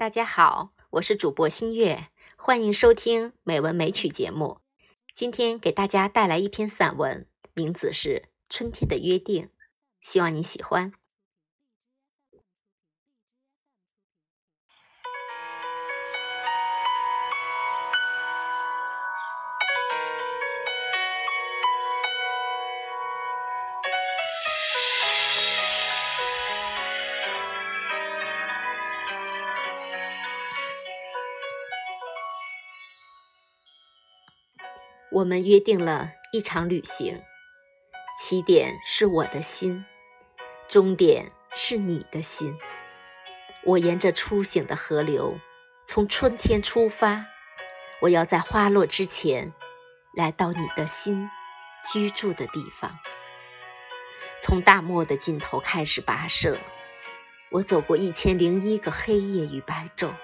大家好，我是主播新月，欢迎收听美文美曲节目。今天给大家带来一篇散文，名字是《春天的约定》，希望你喜欢。我们约定了一场旅行，起点是我的心，终点是你的心。我沿着初醒的河流，从春天出发，我要在花落之前，来到你的心居住的地方。从大漠的尽头开始跋涉，我走过一千零一个黑夜与白昼，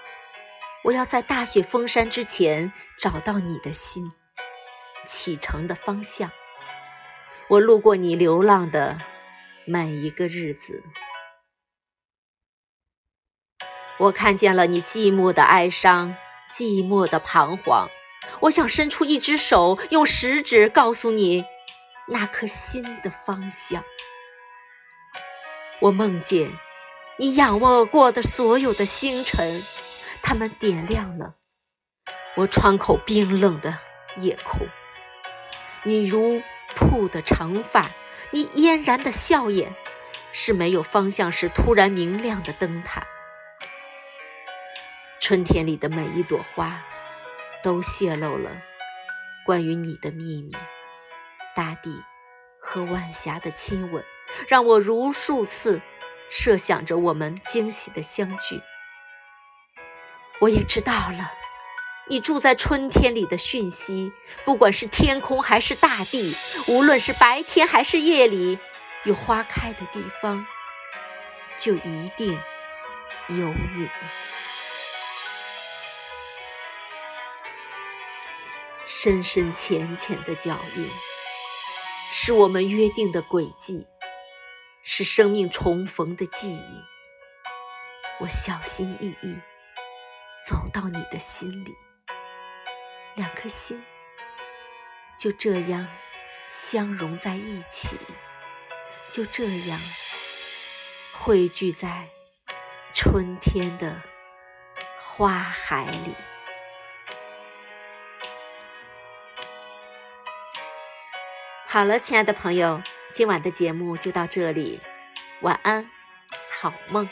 我要在大雪封山之前找到你的心。启程的方向，我路过你流浪的每一个日子，我看见了你寂寞的哀伤，寂寞的彷徨。我想伸出一只手，用食指告诉你那颗心的方向。我梦见你仰望过的所有的星辰，它们点亮了我窗口冰冷的夜空。你如瀑的长发，你嫣然的笑颜，是没有方向时突然明亮的灯塔。春天里的每一朵花，都泄露了关于你的秘密。大地和晚霞的亲吻，让我无数次设想着我们惊喜的相聚。我也知道了。你住在春天里的讯息，不管是天空还是大地，无论是白天还是夜里，有花开的地方，就一定有你。深深浅浅的脚印，是我们约定的轨迹，是生命重逢的记忆。我小心翼翼走到你的心里。两颗心就这样相融在一起，就这样汇聚在春天的花海里。好了，亲爱的朋友，今晚的节目就到这里，晚安，好梦。